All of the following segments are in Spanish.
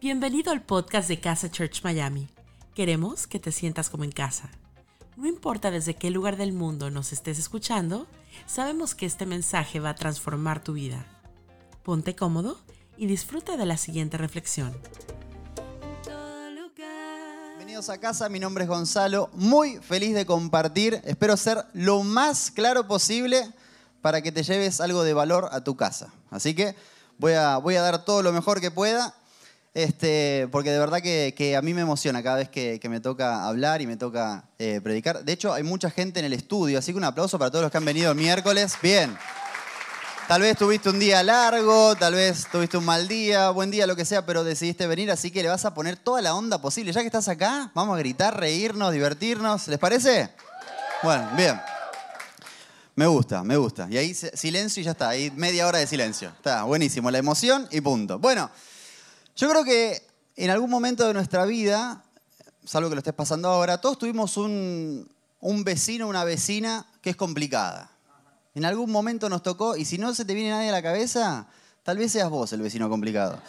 Bienvenido al podcast de Casa Church Miami. Queremos que te sientas como en casa. No importa desde qué lugar del mundo nos estés escuchando, sabemos que este mensaje va a transformar tu vida. Ponte cómodo y disfruta de la siguiente reflexión. Bienvenidos a casa, mi nombre es Gonzalo, muy feliz de compartir, espero ser lo más claro posible para que te lleves algo de valor a tu casa. Así que voy a, voy a dar todo lo mejor que pueda este, porque de verdad que, a mí me emociona cada vez que, me toca hablar y me toca eh, predicar. De hecho, hay mucha gente en el estudio, así que un aplauso para todos los que han venido el miércoles. Bien. Tal vez tuviste un día largo, tal vez tuviste un mal día, buen día, lo que sea, pero decidiste venir, así que le vas a poner toda la onda posible. Ya que estás acá, vamos a gritar, reírnos, divertirnos. ¿Les parece? Bueno, bien. Me gusta, me gusta. Y ahí silencio y ya está. Ahí media hora de silencio. Está buenísimo. La emoción y punto. Bueno. Yo creo que en algún momento de nuestra vida, salvo que lo estés pasando ahora, todos tuvimos un, vecino, una vecina que es complicada. En algún momento nos tocó, y si no se te viene nadie a la cabeza, tal vez seas vos el vecino complicado.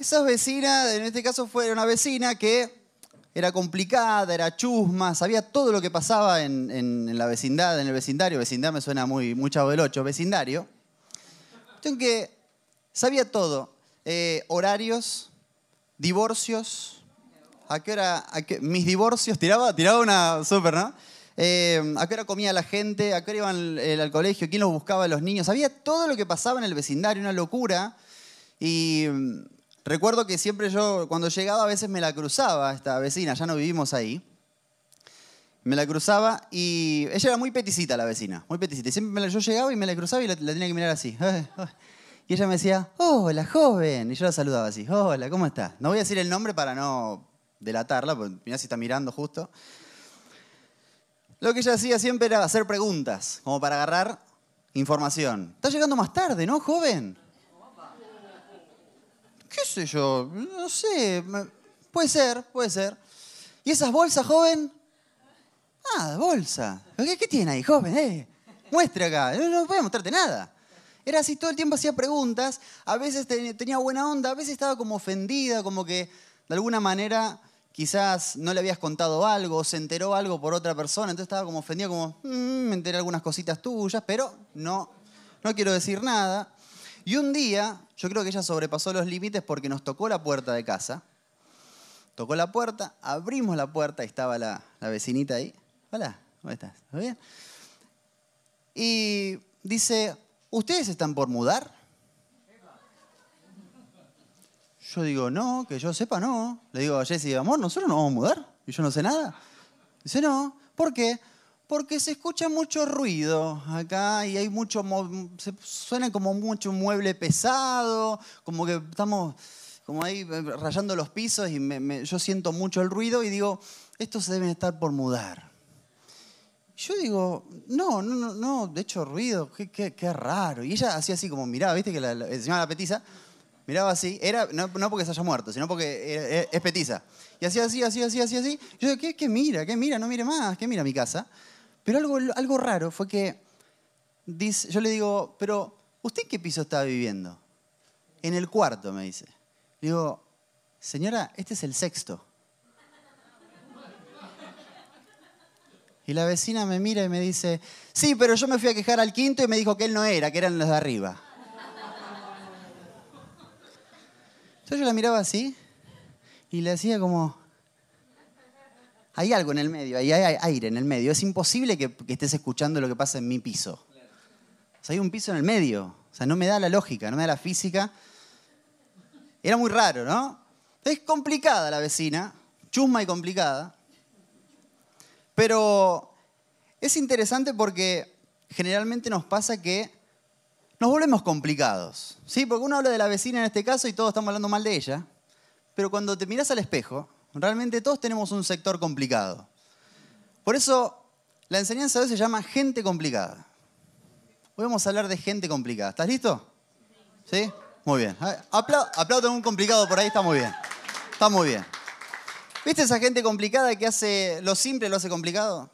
Esa vecina, en este caso fue una vecina que era complicada, era chusma, sabía todo lo que pasaba en, la vecindad, en el vecindario. Vecindad me suena muy, muy chavo del 8, vecindario. que sabía todo. Eh, horarios, divorcios. ¿A qué hora? mis divorcios, tiraba, tiraba una súper, ¿no? Eh, ¿A qué hora comía la gente? ¿A qué hora iban al colegio? ¿Quién los buscaba los niños? Sabía todo lo que pasaba en el vecindario, una locura. Y mm, recuerdo que siempre yo, cuando llegaba, a veces me la cruzaba esta vecina, ya no vivimos ahí. Me la cruzaba y ella era muy peticita la vecina, muy peticita. Y siempre yo llegaba y me la cruzaba y la, la tenía que mirar así. Y ella me decía, hola, joven. Y yo la saludaba así, hola, ¿cómo estás? No voy a decir el nombre para no delatarla, porque mira si está mirando justo. Lo que ella hacía siempre era hacer preguntas, como para agarrar información. Está llegando más tarde, ¿no, joven? ¿Qué sé yo? No sé. Puede ser, puede ser. ¿Y esas bolsas, joven? Ah, bolsa. ¿Qué, qué tiene ahí, joven? Eh, muestre acá. No, no voy a mostrarte nada. Era así, todo el tiempo hacía preguntas, a veces tenía buena onda, a veces estaba como ofendida, como que de alguna manera quizás no le habías contado algo o se enteró algo por otra persona, entonces estaba como ofendida, como, mm, me enteré algunas cositas tuyas, pero no, no quiero decir nada. Y un día, yo creo que ella sobrepasó los límites porque nos tocó la puerta de casa. Tocó la puerta, abrimos la puerta y estaba la, la vecinita ahí. Hola, ¿cómo estás? ¿Todo bien? Y dice, ¿Ustedes están por mudar? Yo digo, no, que yo sepa, no. Le digo a Jessy, amor, nosotros no vamos a mudar. Y yo no sé nada. Dice, no. ¿Por qué? Porque se escucha mucho ruido acá y hay mucho. Se suena como mucho mueble pesado, como que estamos como ahí eh, rayando los pisos y yo siento mucho el ruido y digo, estos se deben estar por mudar. Yo digo, no, no, no, no, de hecho ruido, qué, qué, qué raro. Y ella hacía así como miraba, viste que la, la, se llama la petiza, miraba así, era, no, no, porque se haya muerto, sino porque es, petiza. Y hacía así, así, así, así, así. Yo digo, ¿qué, ¿qué, mira? ¿Qué mira? No mire más, ¿qué mira mi casa? Pero algo, algo raro fue que dice, yo le digo, pero ¿usted en qué piso estaba viviendo? En el cuarto, me dice. digo, señora, este es el sexto. Y la vecina me mira y me dice, sí, pero yo me fui a quejar al quinto y me dijo que él no era, que eran los de arriba. Entonces yo la miraba así y le decía como, hay algo en el medio, hay aire en el medio. Es imposible que, estés escuchando lo que pasa en mi piso. O sea, hay un piso en el medio. O sea, no me da la lógica, no me da la física. Era muy raro, ¿no? Es complicada la vecina, chusma y complicada. Pero es interesante porque generalmente nos pasa que nos volvemos complicados. ¿sí? Porque uno habla de la vecina en este caso y todos estamos hablando mal de ella. Pero cuando te miras al espejo, realmente todos tenemos un sector complicado. Por eso la enseñanza de hoy se llama gente complicada. Hoy vamos a hablar de gente complicada. ¿Estás listo? ¿Sí? Muy bien. Aplaudan un complicado por ahí, está muy bien. Está muy bien. ¿Viste esa gente complicada que hace lo simple, lo hace complicado?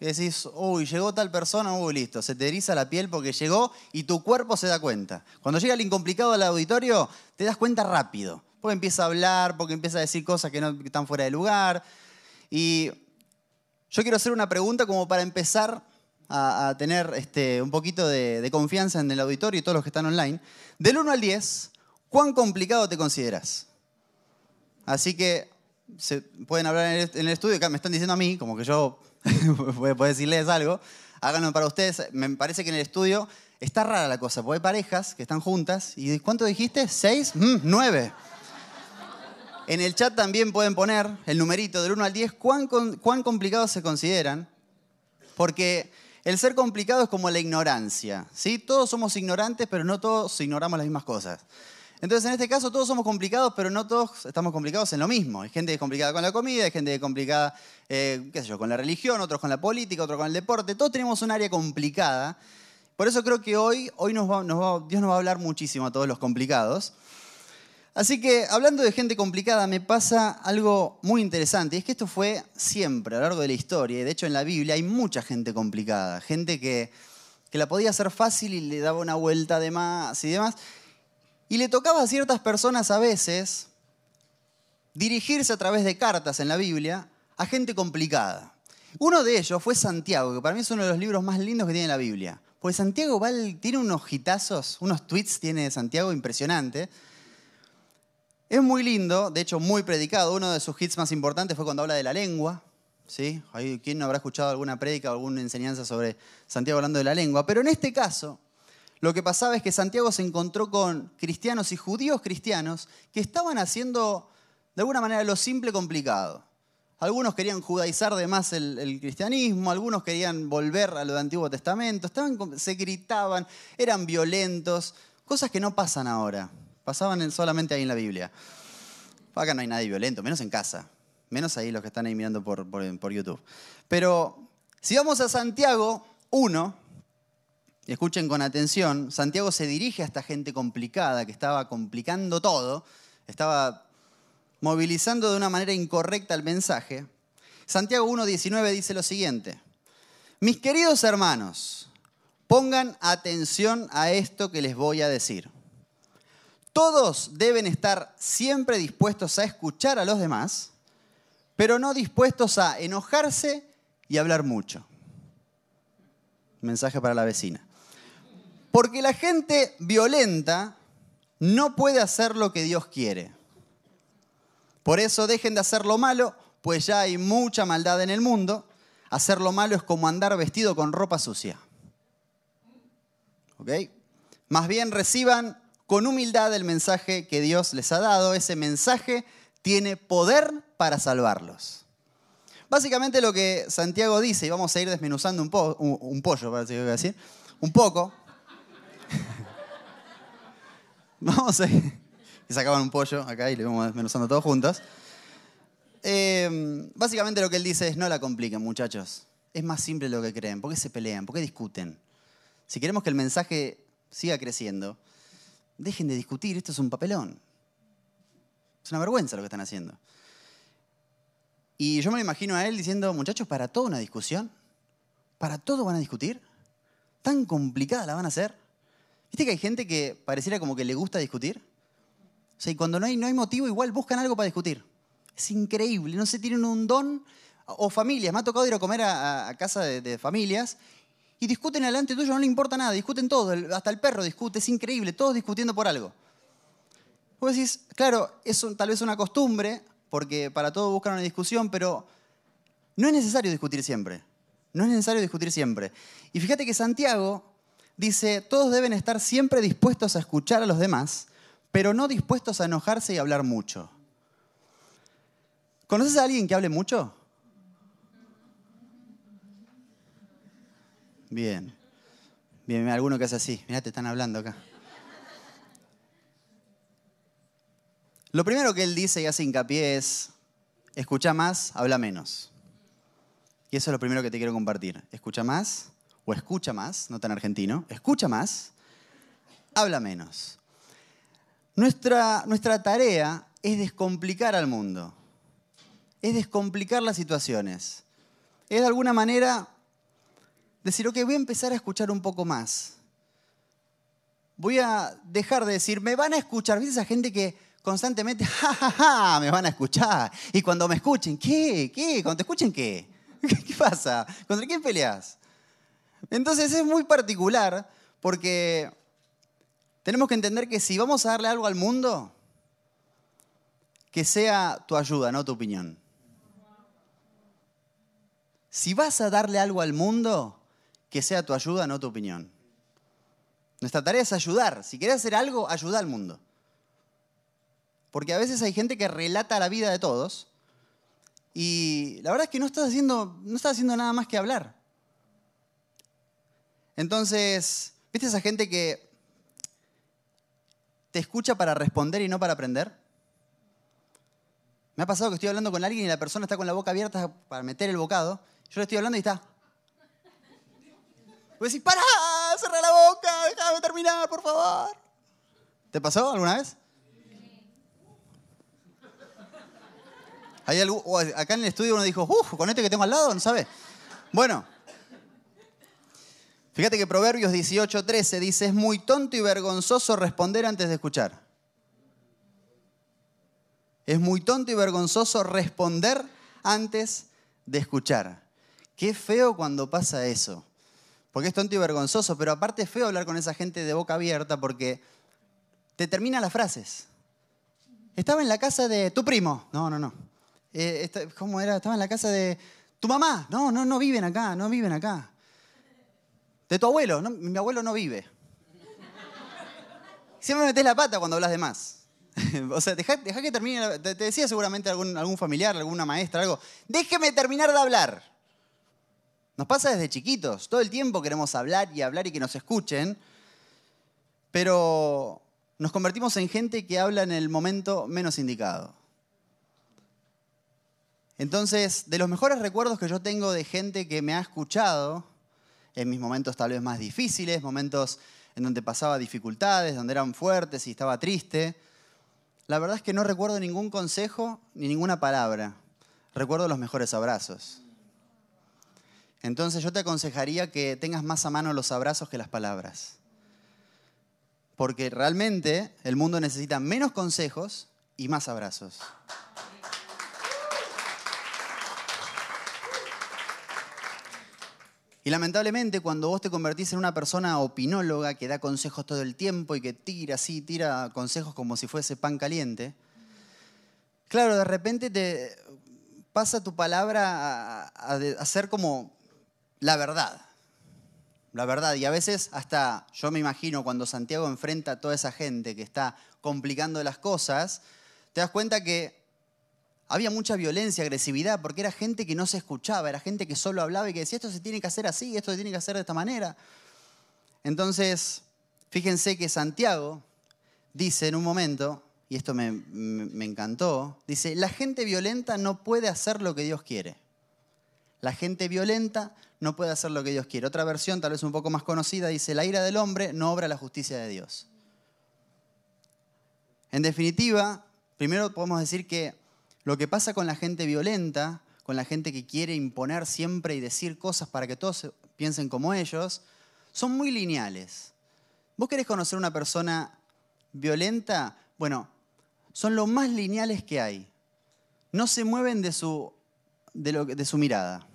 Y decís, uy, llegó tal persona, uy, listo, se te eriza la piel porque llegó y tu cuerpo se da cuenta. Cuando llega el incomplicado al auditorio, te das cuenta rápido. porque empieza a hablar, porque empieza a decir cosas que no están fuera de lugar. Y yo quiero hacer una pregunta como para empezar a, tener este, un poquito de, de, confianza en el auditorio y todos los que están online. Del 1 al 10, ¿cuán complicado te consideras? Así que se pueden hablar en el, estudio, me están diciendo a mí, como que yo puedo decirles algo, háganlo para ustedes. Me parece que en el estudio está rara la cosa, porque hay parejas que están juntas. ¿Y cuánto dijiste? ¿Seis? Mm, nueve. En el chat también pueden poner el numerito del 1 al 10, cuán, cuán complicados se consideran, porque el ser complicado es como la ignorancia. ¿sí? Todos somos ignorantes, pero no todos ignoramos las mismas cosas. Entonces, en este caso, todos somos complicados, pero no todos estamos complicados en lo mismo. Hay gente complicada con la comida, hay gente complicada, eh, qué sé yo, con la religión, otros con la política, otros con el deporte. Todos tenemos un área complicada. Por eso creo que hoy, hoy Dios nos va a hablar muchísimo a todos los complicados. Así que, hablando de gente complicada, me pasa algo muy interesante. Y es que esto fue siempre, a lo largo de la historia. Y de hecho, en la Biblia hay mucha gente complicada. Gente que, que la podía hacer fácil y le daba una vuelta de más y demás. Y le tocaba a ciertas personas a veces dirigirse a través de cartas en la Biblia a gente complicada. Uno de ellos fue Santiago, que para mí es uno de los libros más lindos que tiene la Biblia. Porque Santiago tiene unos hitazos, unos tweets tiene Santiago impresionante. Es muy lindo, de hecho muy predicado. Uno de sus hits más importantes fue cuando habla de la lengua. ¿sí? ¿Quién no habrá escuchado alguna prédica o alguna enseñanza sobre Santiago hablando de la lengua? Pero en este caso, lo que pasaba es que Santiago se encontró con cristianos y judíos cristianos que estaban haciendo de alguna manera lo simple complicado. Algunos querían judaizar de más el, cristianismo, algunos querían volver a lo del Antiguo Testamento, estaban, se gritaban, eran violentos, cosas que no pasan ahora, pasaban solamente ahí en la Biblia. Acá no hay nadie violento, menos en casa, menos ahí los que están ahí mirando por, por YouTube. Pero si vamos a Santiago 1, y escuchen con atención, Santiago se dirige a esta gente complicada que estaba complicando todo, estaba movilizando de una manera incorrecta el mensaje. Santiago 1.19 dice lo siguiente, mis queridos hermanos, pongan atención a esto que les voy a decir. Todos deben estar siempre dispuestos a escuchar a los demás, pero no dispuestos a enojarse y hablar mucho. Mensaje para la vecina. Porque la gente violenta no puede hacer lo que Dios quiere. Por eso dejen de hacer lo malo, pues ya hay mucha maldad en el mundo. Hacer lo malo es como andar vestido con ropa sucia. ¿Ok? Más bien reciban con humildad el mensaje que Dios les ha dado. Ese mensaje tiene poder para salvarlos. Básicamente lo que Santiago dice, y vamos a ir desmenuzando un, un, pollo, parece que voy decir, un poco, Vamos a ir. Y sacaban un pollo acá y le vamos desmenuzando todos juntos. Em, básicamente lo que él dice es no la compliquen, muchachos. Es más simple lo que creen. ¿Por qué se pelean? ¿Por qué discuten? Si queremos que el mensaje siga creciendo, dejen de discutir. Esto es un papelón. Es una vergüenza lo que están haciendo. Y yo me lo imagino a él diciendo, muchachos, para toda una discusión, para todo van a discutir, tan complicada la van a hacer. ¿Viste que hay gente que pareciera como que le gusta discutir? O sea, y cuando no hay, no hay motivo, igual buscan algo para discutir. Es increíble, no sé, tienen un don. O familias, me ha tocado ir a comer a, casa de, familias y discuten delante tuyo, no le importa nada, discuten todo, hasta el perro discute, es increíble, todos discutiendo por algo. Vos decís, claro, es tal vez una costumbre, porque para todo buscan una discusión, pero no es necesario discutir siempre. No es necesario discutir siempre. Y fíjate que Santiago dice, todos deben estar siempre dispuestos a escuchar a los demás, pero no dispuestos a enojarse y hablar mucho. ¿Conoces a alguien que hable mucho? Bien. Bien, alguno que es así. Mirá, te están hablando acá. Lo primero que él dice y hace hincapié es, escucha más, habla menos. Y eso es lo primero que te quiero compartir. Escucha más, o escucha más, no tan argentino, escucha más, habla menos. Nuestra, nuestra tarea es descomplicar al mundo, es descomplicar las situaciones, es de alguna manera decir, ok, voy a empezar a escuchar un poco más. Voy a dejar de decir, me van a escuchar. ¿Viste esa gente que constantemente, ja, ja, ja, me van a escuchar. Y cuando me escuchen, ¿qué? ¿Qué? Cuando te escuchen, ¿qué? ¿Qué pasa? ¿Contra quién peleas? Entonces es muy particular porque tenemos que entender que si vamos a darle algo al mundo, que sea tu ayuda, no tu opinión. Si vas a darle algo al mundo, que sea tu ayuda, no tu opinión. Nuestra tarea es ayudar. Si quieres hacer algo, ayuda al mundo. Porque a veces hay gente que relata la vida de todos y la verdad es que no estás haciendo, no estás haciendo nada más que hablar. Entonces, ¿viste esa gente que te escucha para responder y no para aprender? Me ha pasado que estoy hablando con alguien y la persona está con la boca abierta para meter el bocado. Yo le estoy hablando y está. Voy a decir, ¡para! ¡Cerra la boca! ¡Déjame terminar, por favor! ¿Te pasó alguna vez? ¿Hay algo, acá en el estudio uno dijo, uff, con este que tengo al lado, ¿no sabe? Bueno, fíjate que Proverbios 18:13 dice, es muy tonto y vergonzoso responder antes de escuchar. Es muy tonto y vergonzoso responder antes de escuchar. Qué feo cuando pasa eso. Porque es tonto y vergonzoso, pero aparte es feo hablar con esa gente de boca abierta porque te termina las frases. Estaba en la casa de tu primo. No, no, no. Eh, ¿Cómo era? Estaba en la casa de tu mamá. No, no, no viven acá, no viven acá. De tu abuelo. mi abuelo no vive. Siempre metes la pata cuando hablas de más. o sea, deja, que termine. Te, decía seguramente algún, algún familiar, alguna maestra, algo. Déjeme terminar de hablar. Nos pasa desde chiquitos. Todo el tiempo queremos hablar y hablar y que nos escuchen. Pero nos convertimos en gente que habla en el momento menos indicado. Entonces, de los mejores recuerdos que yo tengo de gente que me ha escuchado, en mis momentos tal vez más difíciles, momentos en donde pasaba dificultades, donde eran fuertes y estaba triste, la verdad es que no recuerdo ningún consejo ni ninguna palabra. Recuerdo los mejores abrazos. Entonces yo te aconsejaría que tengas más a mano los abrazos que las palabras. Porque realmente el mundo necesita menos consejos y más abrazos. Y lamentablemente cuando vos te convertís en una persona opinóloga que da consejos todo el tiempo y que tira así, tira consejos como si fuese pan caliente, claro, de repente te pasa tu palabra a, ser como la verdad. La verdad. Y a veces hasta, yo me imagino, cuando Santiago enfrenta a toda esa gente que está complicando las cosas, te das cuenta que había mucha violencia, agresividad, porque era gente que no se escuchaba, era gente que solo hablaba y que decía, esto se tiene que hacer así, esto se tiene que hacer de esta manera. Entonces, fíjense que Santiago dice en un momento, y esto me, me, encantó, dice, la gente violenta no puede hacer lo que Dios quiere. La gente violenta no puede hacer lo que Dios quiere. Otra versión, tal vez un poco más conocida, dice, la ira del hombre no obra la justicia de Dios. En definitiva, primero podemos decir que lo que pasa con la gente violenta, con la gente que quiere imponer siempre y decir cosas para que todos piensen como ellos, son muy lineales. ¿Vos querés conocer una persona violenta? Bueno, son lo más lineales que hay. No se mueven de su, mirada.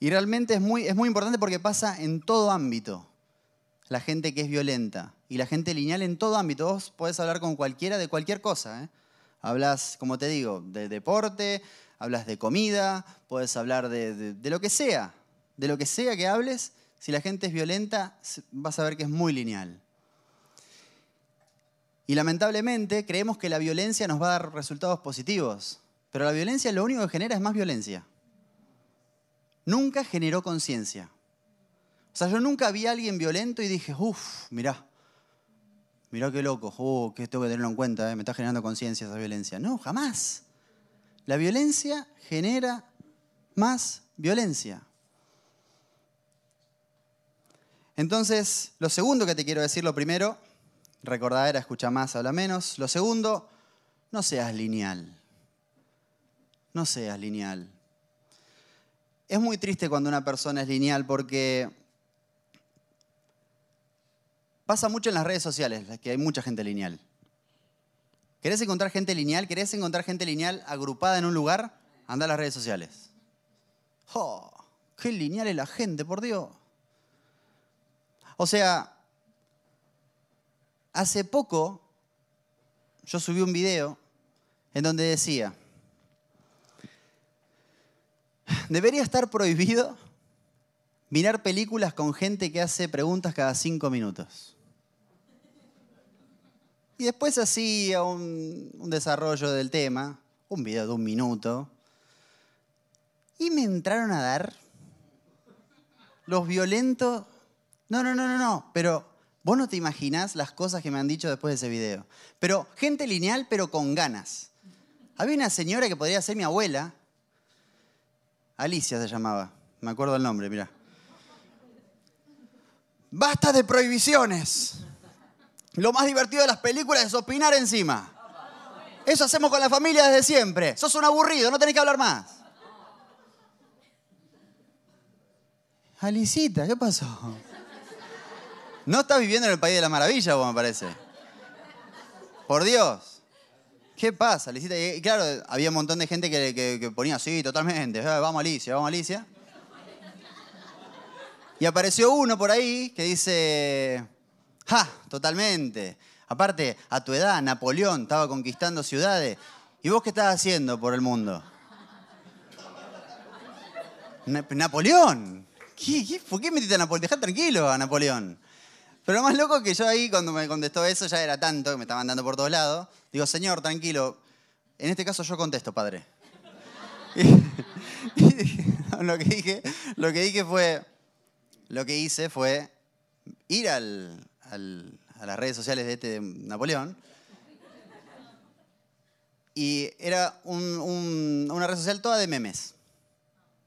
Y realmente es muy, es muy importante porque pasa en todo ámbito. La gente que es violenta y la gente lineal en todo ámbito. Vos podés hablar con cualquiera de cualquier cosa. ¿eh? Hablas, como te digo, de deporte, hablas de comida, puedes hablar de, lo que sea. De lo que sea que hables, si la gente es violenta, vas a ver que es muy lineal. Y lamentablemente creemos que la violencia nos va a dar resultados positivos, pero la violencia lo único que genera es más violencia. Nunca generó conciencia. O sea, yo nunca vi a alguien violento y dije, uff, mirá, mirá qué loco, oh, que tengo que tenerlo en cuenta, eh, me está generando conciencia esa violencia. No, jamás. La violencia genera más violencia. Entonces, lo segundo que te quiero decir, lo primero, recordar era escucha más, habla menos. Lo segundo, no seas lineal. No seas lineal. Es muy triste cuando una persona es lineal porque Pasa mucho en las redes sociales, que hay mucha gente lineal. ¿Querés encontrar gente lineal? ¿Querés encontrar gente lineal agrupada en un lugar? Anda a las redes sociales. ¡Oh! ¡Qué lineal es la gente, por Dios! O sea, hace poco yo subí un video en donde decía, debería estar prohibido mirar películas con gente que hace preguntas cada cinco minutos. Y después hacía un, un, desarrollo del tema, un video de un minuto, y me entraron a dar los violentos. No, no, no, no, no, pero vos no te imaginás las cosas que me han dicho después de ese video. Pero gente lineal, pero con ganas. Había una señora que podría ser mi abuela, Alicia se llamaba, me acuerdo el nombre, mira. Basta de prohibiciones. Lo más divertido de las películas es opinar encima. Eso hacemos con la familia desde siempre. Sos un aburrido, no tenés que hablar más. Alicita, ¿qué pasó? No estás viviendo en el país de la maravilla, vos me parece. Por Dios. ¿Qué pasa, Alicita? Y claro, había un montón de gente que, que, que ponía, sí, totalmente, vamos Alicia, vamos Alicia. Y apareció uno por ahí que dice, ¡ja! Totalmente. Aparte, a tu edad, Napoleón estaba conquistando ciudades. ¿Y vos qué estás haciendo por el mundo? Napoleón. ¿Qué, por qué metiste a Napoleón? Dejá tranquilo a Napoleón. Pero lo más loco que yo ahí, cuando me contestó eso, ya era tanto que me estaban dando por todos lados. Digo, señor, tranquilo. En este caso yo contesto, padre. Y lo, que dije, lo que dije fue, lo que hice fue ir al, a las redes sociales de este Napoleón. Y era un, un, una red social toda de memes.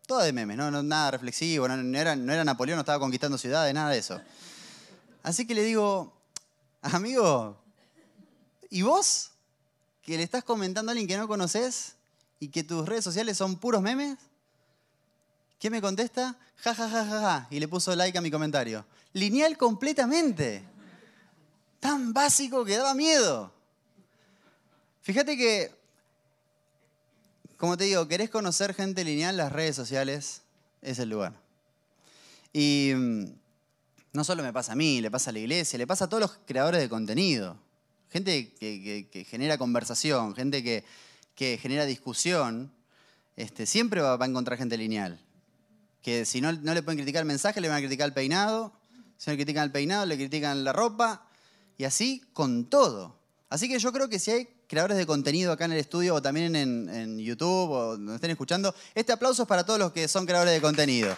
Toda de memes, no, no nada reflexivo, no, no, era, no era Napoleón, no estaba conquistando ciudades, nada de eso. Así que le digo, amigo, ¿y vos? Que le estás comentando a alguien que no conoces y que tus redes sociales son puros memes. ¿Qué me contesta? Ja, ja, ja, ja, ja. Y le puso like a mi comentario. Lineal completamente. Tan básico que daba miedo. Fíjate que, como te digo, querés conocer gente lineal, las redes sociales es el lugar. Y no solo me pasa a mí, le pasa a la iglesia, le pasa a todos los creadores de contenido. Gente que, genera conversación, gente que, genera discusión, este, siempre va, a encontrar gente lineal que si no, no le pueden criticar el mensaje, le van a criticar el peinado. Si no le critican el peinado, le critican la ropa. Y así con todo. Así que yo creo que si hay creadores de contenido acá en el estudio o también en, en YouTube o donde estén escuchando, este aplauso es para todos los que son creadores de contenido.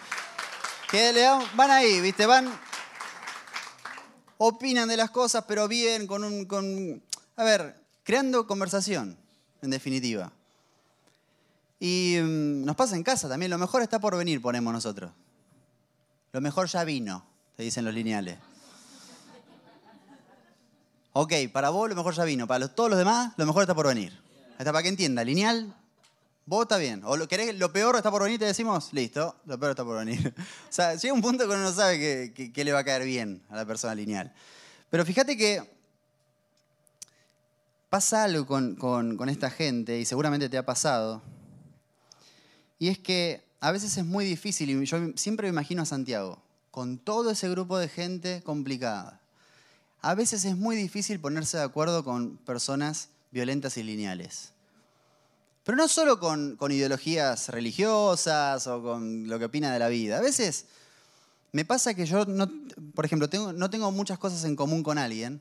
Que le dan, van ahí, ¿viste? Van, opinan de las cosas, pero bien, con un... Con, a ver, creando conversación, en definitiva. Y um, nos pasa en casa también. Lo mejor está por venir, ponemos nosotros. Lo mejor ya vino, te dicen los lineales. Ok, para vos lo mejor ya vino. Para todos los demás, lo mejor está por venir. Está para que entienda. Lineal, vos está bien. O lo, querés, lo peor está por venir, te decimos, listo, lo peor está por venir. O sea, llega un punto que uno no sabe qué le va a caer bien a la persona lineal. Pero fíjate que pasa algo con, con, con esta gente, y seguramente te ha pasado, y es que a veces es muy difícil, y yo siempre me imagino a Santiago, con todo ese grupo de gente complicada. A veces es muy difícil ponerse de acuerdo con personas violentas y lineales. Pero no solo con, ideologías religiosas o con lo que opina de la vida. A veces me pasa que yo, no, por ejemplo, no tengo muchas cosas en común con alguien,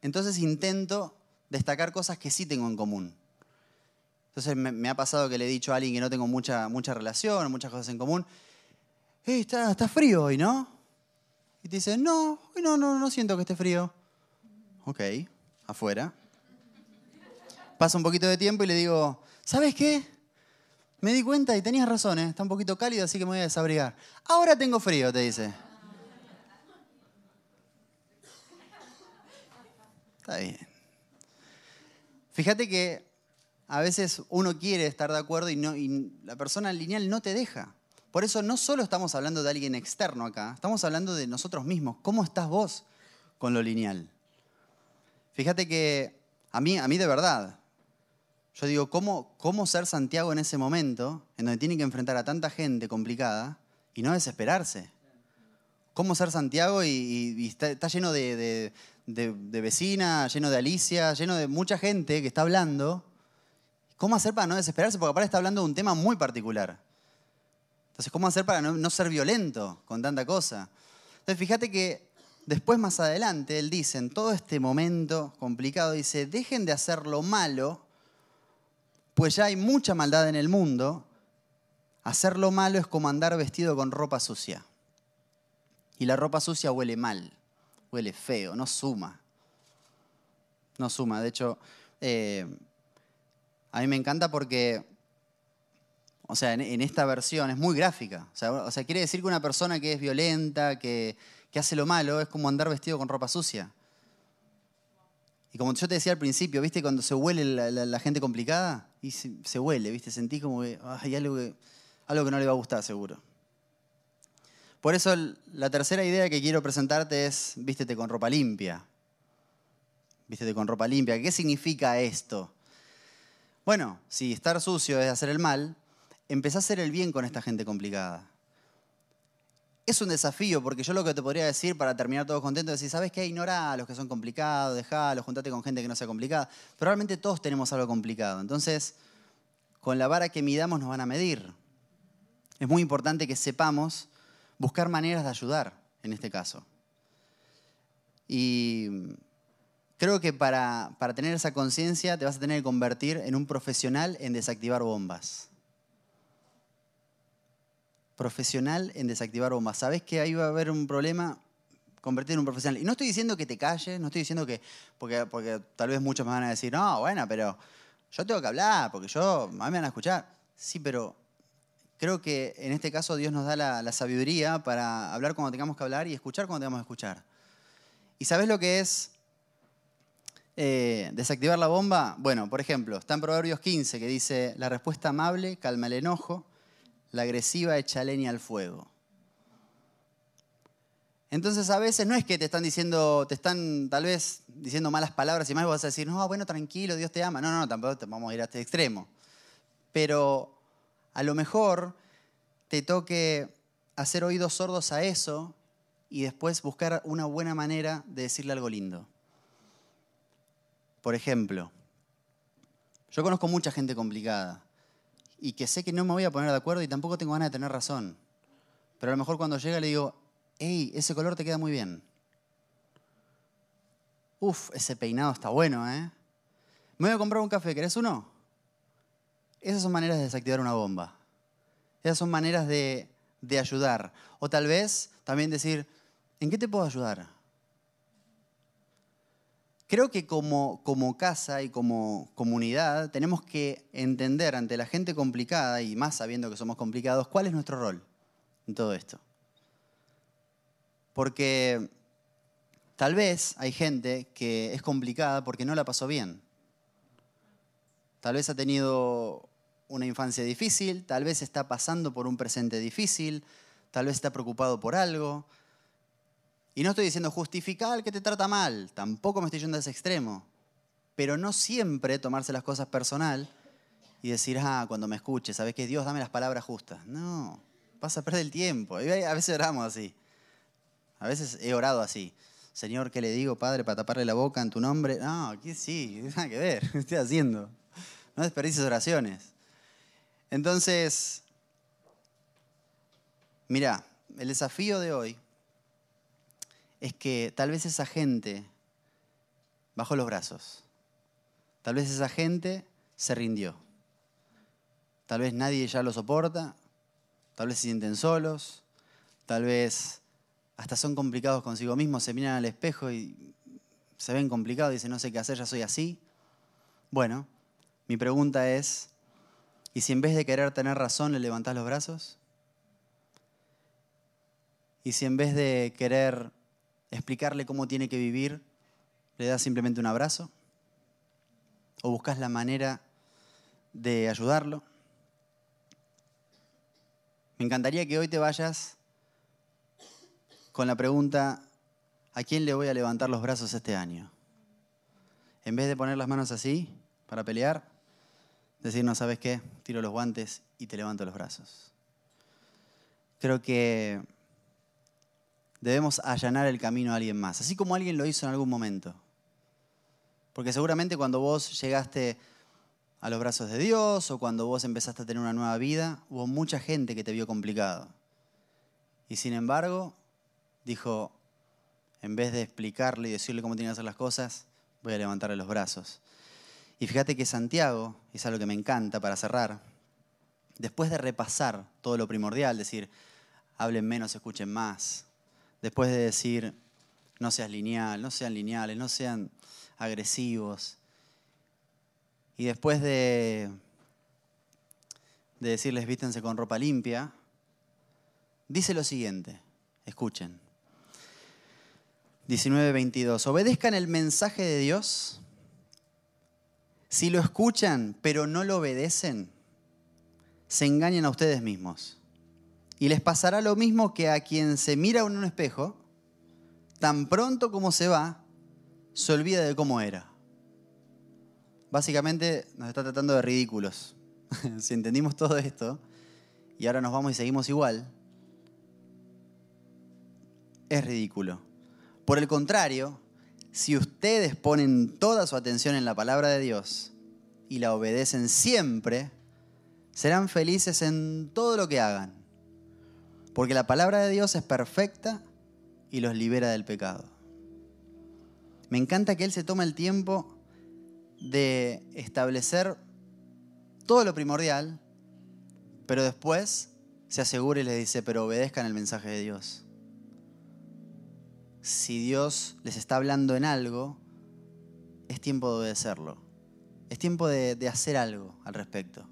entonces intento destacar cosas que sí tengo en común. Entonces me, ha pasado que le he dicho a alguien que no tengo mucha, mucha relación, muchas cosas en común, hey, está, frío hoy, ¿no? Y te dice, no, no, no, no siento que esté frío. Ok, afuera. Pasa un poquito de tiempo y le digo, ¿sabes qué? Me di cuenta y tenías razón, ¿eh? está un poquito cálido, así que me voy a desabrigar. Ahora tengo frío, te dice. Está bien. Fíjate que a veces uno quiere estar de acuerdo y, la persona lineal no te deja. Por eso no solo estamos hablando de alguien externo acá, estamos hablando de nosotros mismos. ¿Cómo estás vos con lo lineal? Fíjate que a mí, a mí de verdad, yo digo, ¿cómo, ¿cómo ser Santiago en ese momento, en donde tiene que enfrentar a tanta gente complicada y no desesperarse? ¿Cómo ser Santiago y, está, lleno de, de, vecinas, lleno de Alicia, lleno de mucha gente que está hablando? ¿Cómo hacer para no desesperarse? Porque aparte está hablando de un tema muy particular. Entonces, ¿cómo hacer para no, ser violento con tanta cosa? Entonces, fíjate que después, más adelante, él dice, en todo este momento complicado, dice, dejen de hacer lo malo pues ya hay mucha maldad en el mundo, hacer lo malo es como andar vestido con ropa sucia. Y la ropa sucia huele mal, huele feo, no suma. No suma. De hecho, eh, a mí me encanta porque, o sea, en, esta versión es muy gráfica. O sea, quiere decir que una persona que es violenta, que, que hace lo malo, es como andar vestido con ropa sucia. Y como yo te decía al principio, ¿viste? Cuando se huele la, gente complicada, y se, huele, ¿viste? Sentí como que hay algo que, algo que no le va a gustar, seguro. Por eso la tercera idea que quiero presentarte es vístete con ropa limpia. Vístete con ropa limpia. ¿Qué significa esto? Bueno, si estar sucio es hacer el mal, empezá a hacer el bien con esta gente complicada es un desafío, porque yo lo que te podría decir para terminar todos contentos es decir, ¿sabes qué? Ignora a los que son complicados, dejalos, juntate con gente que no sea complicada. Pero realmente todos tenemos algo complicado. Entonces, con la vara que midamos nos van a medir. Es muy importante que sepamos buscar maneras de ayudar en este caso. Y creo que para, para tener esa conciencia te vas a tener que convertir en un profesional en desactivar bombas profesional en desactivar bombas. ¿Sabes que ahí va a haber un problema? Convertir en un profesional. Y no estoy diciendo que te calles, no estoy diciendo que. Porque, porque tal vez muchos me van a decir, no, bueno, pero yo tengo que hablar, porque yo. A mí me van a escuchar. Sí, pero creo que en este caso Dios nos da la, sabiduría para hablar cuando tengamos que hablar y escuchar cuando tengamos que escuchar. ¿Y sabes lo que es eh, desactivar la bomba? Bueno, por ejemplo, está en Proverbios 15 que dice, la respuesta amable calma el enojo, la agresiva echa leña al fuego. Entonces a veces no es que te están diciendo, te están tal vez diciendo malas palabras y más vas a decir, no, bueno, tranquilo, Dios te ama. No, no, tampoco vamos a ir a este extremo. Pero a lo mejor te toque hacer oídos sordos a eso y después buscar una buena manera de decirle algo lindo. Por ejemplo, yo conozco mucha gente complicada y que sé que no me voy a poner de acuerdo y tampoco tengo ganas de tener razón. Pero a lo mejor cuando llega le digo, hey, ese color te queda muy bien. Uf, ese peinado está bueno, ¿eh? Me voy a comprar un café, ¿querés uno? Esas son maneras de desactivar una bomba. Esas son maneras de, de ayudar. O tal vez también decir, ¿en qué te puedo ayudar? Creo que como, casa y como comunidad tenemos que entender ante la gente complicada, y más sabiendo que somos complicados, cuál es nuestro rol en todo esto. Porque tal vez hay gente que es complicada porque no la pasó bien. Tal vez ha tenido una infancia difícil, tal vez está pasando por un presente difícil, tal vez está preocupado por algo, y no estoy diciendo justificar que te trata mal, tampoco me estoy yendo a ese extremo. Pero no siempre tomarse las cosas personal y decir, ah, cuando me escuches, ¿sabes qué? Dios, dame las palabras justas. No, vas a perder el tiempo. a veces oramos así. A veces he orado así. Señor, ¿qué le digo, Padre, para taparle la boca en tu nombre? No, aquí sí, nada que ver, ¿qué estoy haciendo? No desperdicies oraciones. Entonces, mira, el desafío de hoy es que tal vez esa gente bajó los brazos. Tal vez esa gente se rindió. Tal vez nadie ya lo soporta. Tal vez se sienten solos. Tal vez hasta son complicados consigo mismos. Se miran al espejo y se ven complicados dicen, no sé qué hacer, ya soy así. Bueno, mi pregunta es, ¿y si en vez de querer tener razón le levantás los brazos? ¿Y si en vez de querer explicarle cómo tiene que vivir, le das simplemente un abrazo? ¿O buscas la manera de ayudarlo? Me encantaría que hoy te vayas con la pregunta, ¿a quién le voy a levantar los brazos este año? en vez de poner las manos así para pelear, decir, no sabes qué, tiro los guantes y te levanto los brazos. Creo que debemos allanar el camino a alguien más, así como alguien lo hizo en algún momento. Porque seguramente cuando vos llegaste a los brazos de Dios o cuando vos empezaste a tener una nueva vida, hubo mucha gente que te vio complicado. Y sin embargo, dijo, en vez de explicarle y decirle cómo tiene que hacer las cosas, voy a levantarle los brazos. Y fíjate que Santiago, es algo que me encanta para cerrar, después de repasar todo lo primordial, decir, hablen menos, escuchen más, después de decir, no seas lineal, no sean lineales, no sean agresivos, y después de, de decirles vístense con ropa limpia, dice lo siguiente, escuchen. 19:22. Obedezcan el mensaje de Dios. Si lo escuchan pero no lo obedecen, se engañan a ustedes mismos. Y les pasará lo mismo que a quien se mira en un espejo, tan pronto como se va, se olvida de cómo era. Básicamente nos está tratando de ridículos. si entendimos todo esto y ahora nos vamos y seguimos igual, es ridículo. Por el contrario, si ustedes ponen toda su atención en la palabra de Dios y la obedecen siempre, serán felices en todo lo que hagan. Porque la palabra de Dios es perfecta y los libera del pecado. Me encanta que Él se tome el tiempo de establecer todo lo primordial, pero después se asegura y les dice, pero obedezcan el mensaje de Dios si Dios les está hablando en algo, es tiempo de obedecerlo. Es tiempo de, hacer algo al respecto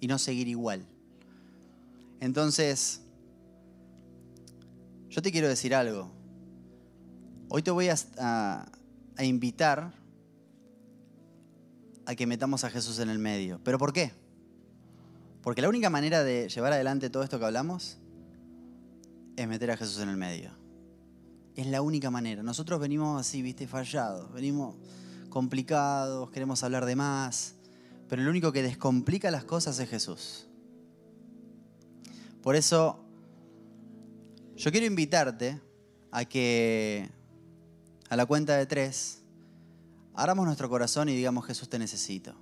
y no seguir igual. Entonces, yo te quiero decir algo. Hoy te voy a, invitar a que metamos a Jesús en el medio. ¿Pero por qué? Porque la única manera de llevar adelante todo esto que hablamos es meter a Jesús en el medio. Es la única manera. Nosotros venimos así, viste, fallados, venimos complicados, queremos hablar de más, pero el único que descomplica las cosas es Jesús. Por eso, yo quiero invitarte a que a la cuenta de tres, abramos nuestro corazón y digamos Jesús te necesito.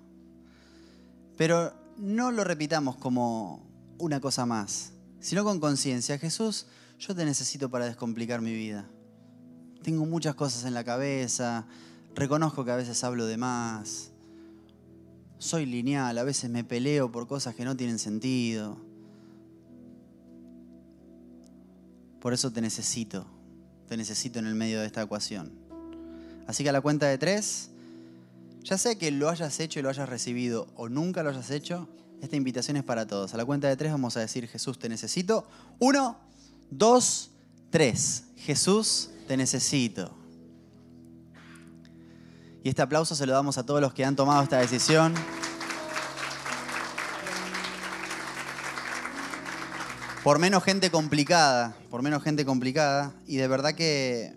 Pero no lo repitamos como una cosa más, sino con conciencia. Jesús, yo te necesito para descomplicar mi vida tengo muchas cosas en la cabeza, reconozco que a veces hablo de más, soy lineal, a veces me peleo por cosas que no tienen sentido. Por eso te necesito, te necesito en el medio de esta ecuación. Así que a la cuenta de tres, ya sea que lo hayas hecho y lo hayas recibido o nunca lo hayas hecho, esta invitación es para todos. A la cuenta de tres vamos a decir, Jesús, te necesito. Uno, dos, tres. Jesús, te necesito. Y este aplauso se lo damos a todos los que han tomado esta decisión. Por menos gente complicada, por menos gente complicada. Y de verdad que,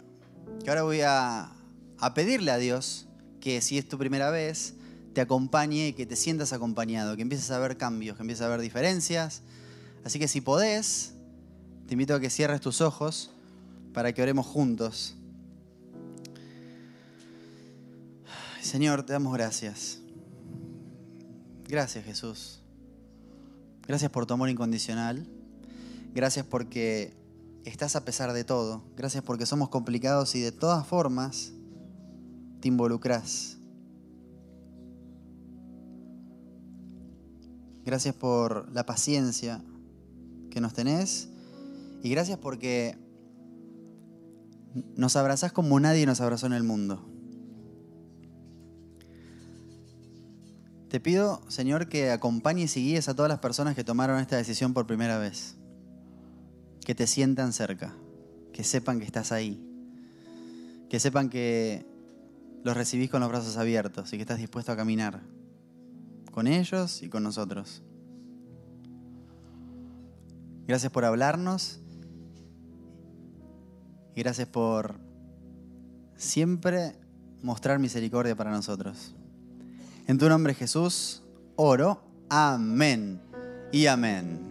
ahora voy a, a pedirle a Dios que si es tu primera vez, te acompañe y que te sientas acompañado, que empieces a ver cambios, que empieces a ver diferencias. Así que si podés, te invito a que cierres tus ojos para que oremos juntos. Señor, te damos gracias. Gracias Jesús. Gracias por tu amor incondicional. Gracias porque estás a pesar de todo. Gracias porque somos complicados y de todas formas te involucras. Gracias por la paciencia que nos tenés. Y gracias porque nos abrazás como nadie nos abrazó en el mundo. Te pido, Señor, que acompañes y guíes a todas las personas que tomaron esta decisión por primera vez. Que te sientan cerca, que sepan que estás ahí, que sepan que los recibís con los brazos abiertos y que estás dispuesto a caminar con ellos y con nosotros. Gracias por hablarnos y gracias por siempre mostrar misericordia para nosotros. En tu nombre Jesús, oro. Amén y amén.